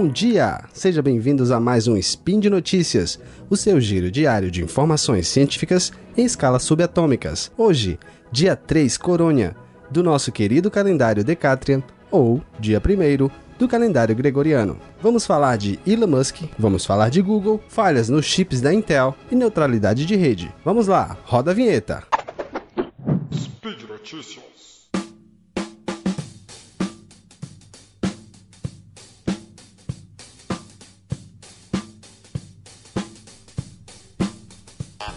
Bom dia! Sejam bem-vindos a mais um Spin de Notícias, o seu giro diário de informações científicas em escalas subatômicas. Hoje, dia 3 Corônia, do nosso querido calendário Decatrian, ou dia 1 do calendário gregoriano. Vamos falar de Elon Musk, vamos falar de Google, falhas nos chips da Intel e neutralidade de rede. Vamos lá, roda a vinheta. Speed Notícias.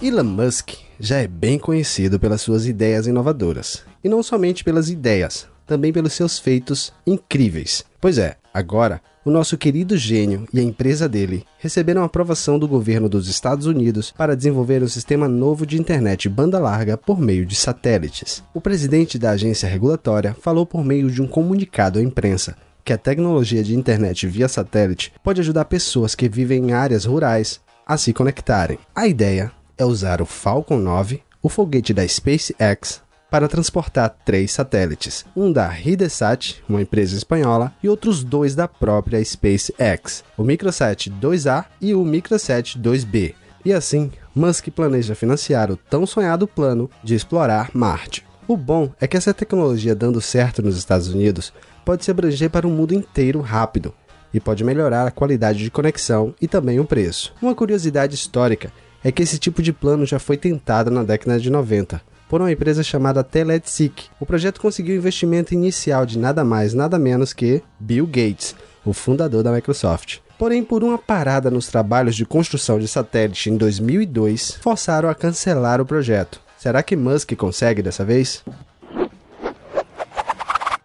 Elon Musk já é bem conhecido pelas suas ideias inovadoras. E não somente pelas ideias, também pelos seus feitos incríveis. Pois é, agora, o nosso querido gênio e a empresa dele receberam aprovação do governo dos Estados Unidos para desenvolver um sistema novo de internet banda larga por meio de satélites. O presidente da agência regulatória falou por meio de um comunicado à imprensa que a tecnologia de internet via satélite pode ajudar pessoas que vivem em áreas rurais a se conectarem. A ideia é usar o Falcon 9, o foguete da SpaceX, para transportar três satélites, um da Hidesat, uma empresa espanhola, e outros dois da própria SpaceX, o Microsat 2A e o Microsat 2B. E assim, Musk planeja financiar o tão sonhado plano de explorar Marte. O bom é que essa tecnologia dando certo nos Estados Unidos pode se abranger para o mundo inteiro rápido e pode melhorar a qualidade de conexão e também o preço. Uma curiosidade histórica é que esse tipo de plano já foi tentado na década de 90 por uma empresa chamada Teletsic. O projeto conseguiu investimento inicial de nada mais, nada menos que Bill Gates, o fundador da Microsoft. Porém, por uma parada nos trabalhos de construção de satélite em 2002, forçaram a cancelar o projeto. Será que Musk consegue dessa vez?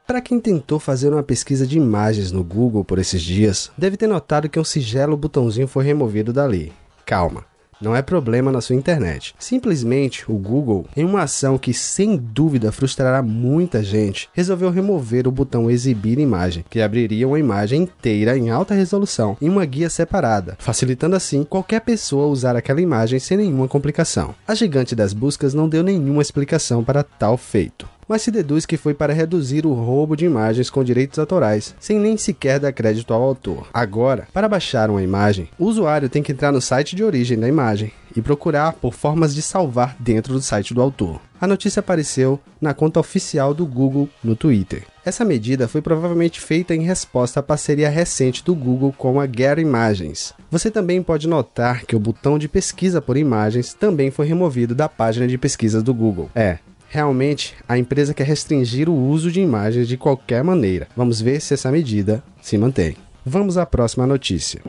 Para quem tentou fazer uma pesquisa de imagens no Google por esses dias, deve ter notado que um sigelo botãozinho foi removido dali. Calma, não é problema na sua internet. Simplesmente o Google, em uma ação que sem dúvida frustrará muita gente, resolveu remover o botão exibir imagem, que abriria uma imagem inteira em alta resolução em uma guia separada, facilitando assim qualquer pessoa usar aquela imagem sem nenhuma complicação. A gigante das buscas não deu nenhuma explicação para tal feito mas se deduz que foi para reduzir o roubo de imagens com direitos autorais, sem nem sequer dar crédito ao autor. Agora, para baixar uma imagem, o usuário tem que entrar no site de origem da imagem e procurar por formas de salvar dentro do site do autor. A notícia apareceu na conta oficial do Google no Twitter. Essa medida foi provavelmente feita em resposta à parceria recente do Google com a Get Imagens. Você também pode notar que o botão de pesquisa por imagens também foi removido da página de pesquisas do Google. É, Realmente, a empresa quer restringir o uso de imagens de qualquer maneira. Vamos ver se essa medida se mantém. Vamos à próxima notícia.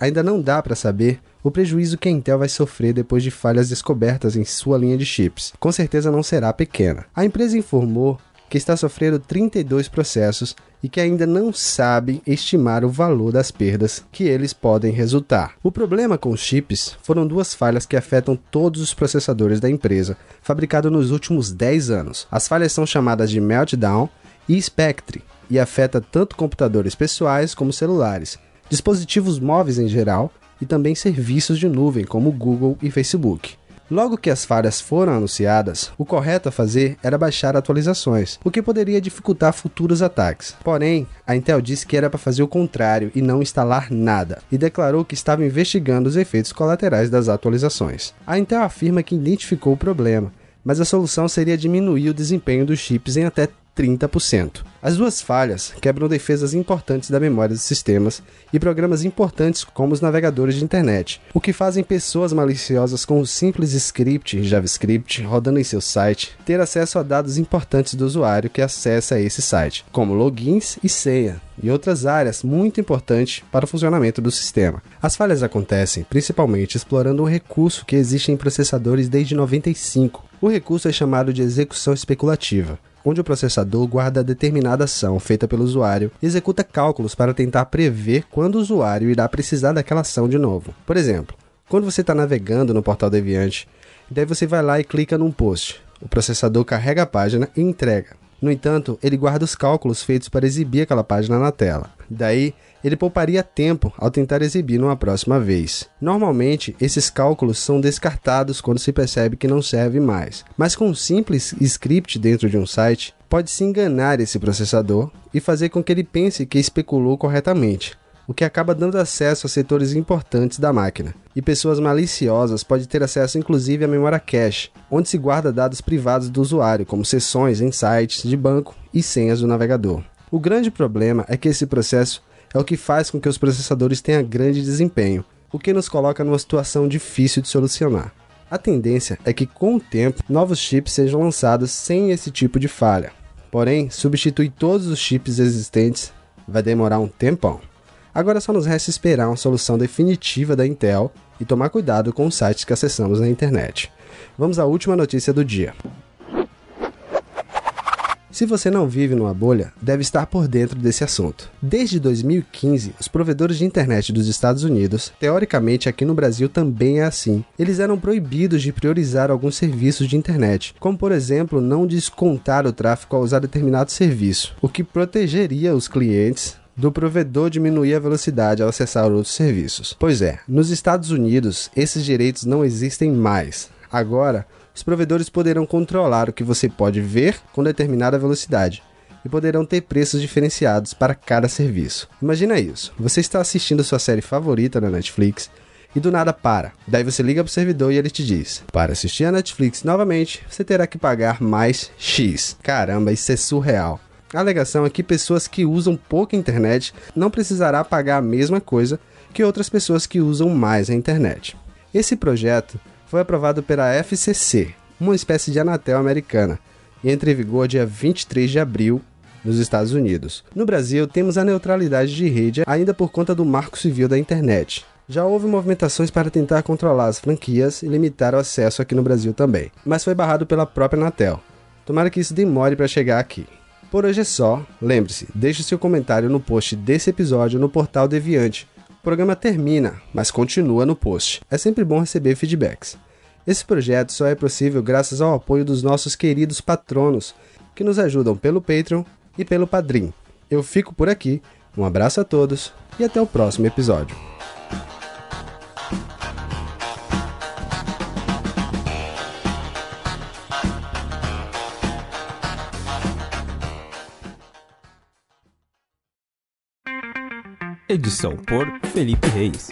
Ainda não dá para saber o prejuízo que a Intel vai sofrer depois de falhas descobertas em sua linha de chips. Com certeza não será pequena. A empresa informou que está sofrendo 32 processos e que ainda não sabe estimar o valor das perdas que eles podem resultar. O problema com os chips foram duas falhas que afetam todos os processadores da empresa, fabricados nos últimos 10 anos. As falhas são chamadas de Meltdown e Spectre e afeta tanto computadores pessoais como celulares, dispositivos móveis em geral e também serviços de nuvem como Google e Facebook. Logo que as falhas foram anunciadas, o correto a fazer era baixar atualizações, o que poderia dificultar futuros ataques. Porém, a Intel disse que era para fazer o contrário e não instalar nada, e declarou que estava investigando os efeitos colaterais das atualizações. A Intel afirma que identificou o problema, mas a solução seria diminuir o desempenho dos chips em até 30%. As duas falhas quebram defesas importantes da memória dos sistemas e programas importantes como os navegadores de internet, o que fazem pessoas maliciosas com um simples script JavaScript rodando em seu site ter acesso a dados importantes do usuário que acessa esse site, como logins e senha, e outras áreas muito importantes para o funcionamento do sistema. As falhas acontecem principalmente explorando um recurso que existe em processadores desde 95. O recurso é chamado de execução especulativa onde o processador guarda determinada ação feita pelo usuário e executa cálculos para tentar prever quando o usuário irá precisar daquela ação de novo. Por exemplo, quando você está navegando no portal Deviante, daí você vai lá e clica num post. O processador carrega a página e entrega. No entanto, ele guarda os cálculos feitos para exibir aquela página na tela. Daí, ele pouparia tempo ao tentar exibir numa próxima vez. Normalmente, esses cálculos são descartados quando se percebe que não serve mais, mas com um simples script dentro de um site, pode se enganar esse processador e fazer com que ele pense que especulou corretamente, o que acaba dando acesso a setores importantes da máquina. E pessoas maliciosas podem ter acesso inclusive à memória cache, onde se guarda dados privados do usuário, como sessões em sites de banco e senhas do navegador. O grande problema é que esse processo é o que faz com que os processadores tenham grande desempenho, o que nos coloca numa situação difícil de solucionar. A tendência é que, com o tempo, novos chips sejam lançados sem esse tipo de falha. Porém, substituir todos os chips existentes vai demorar um tempão. Agora só nos resta esperar uma solução definitiva da Intel e tomar cuidado com os sites que acessamos na internet. Vamos à última notícia do dia. Se você não vive numa bolha, deve estar por dentro desse assunto. Desde 2015, os provedores de internet dos Estados Unidos, teoricamente aqui no Brasil também é assim, eles eram proibidos de priorizar alguns serviços de internet, como por exemplo não descontar o tráfego ao usar determinado serviço, o que protegeria os clientes do provedor diminuir a velocidade ao acessar outros serviços. Pois é, nos Estados Unidos esses direitos não existem mais. Agora, os provedores poderão controlar o que você pode ver com determinada velocidade e poderão ter preços diferenciados para cada serviço. Imagina isso: você está assistindo sua série favorita na Netflix e do nada para. Daí você liga para o servidor e ele te diz: para assistir a Netflix novamente, você terá que pagar mais X. Caramba, isso é surreal. A alegação é que pessoas que usam pouca internet não precisará pagar a mesma coisa que outras pessoas que usam mais a internet. Esse projeto foi aprovado pela FCC, uma espécie de Anatel americana, e entra em vigor dia 23 de abril nos Estados Unidos. No Brasil, temos a neutralidade de rede ainda por conta do Marco Civil da Internet. Já houve movimentações para tentar controlar as franquias e limitar o acesso aqui no Brasil também, mas foi barrado pela própria Anatel. Tomara que isso demore para chegar aqui. Por hoje é só. Lembre-se, deixe seu comentário no post desse episódio no portal Deviante programa termina, mas continua no post. É sempre bom receber feedbacks. Esse projeto só é possível graças ao apoio dos nossos queridos patronos, que nos ajudam pelo Patreon e pelo Padrim. Eu fico por aqui, um abraço a todos e até o próximo episódio. Edição por Felipe Reis.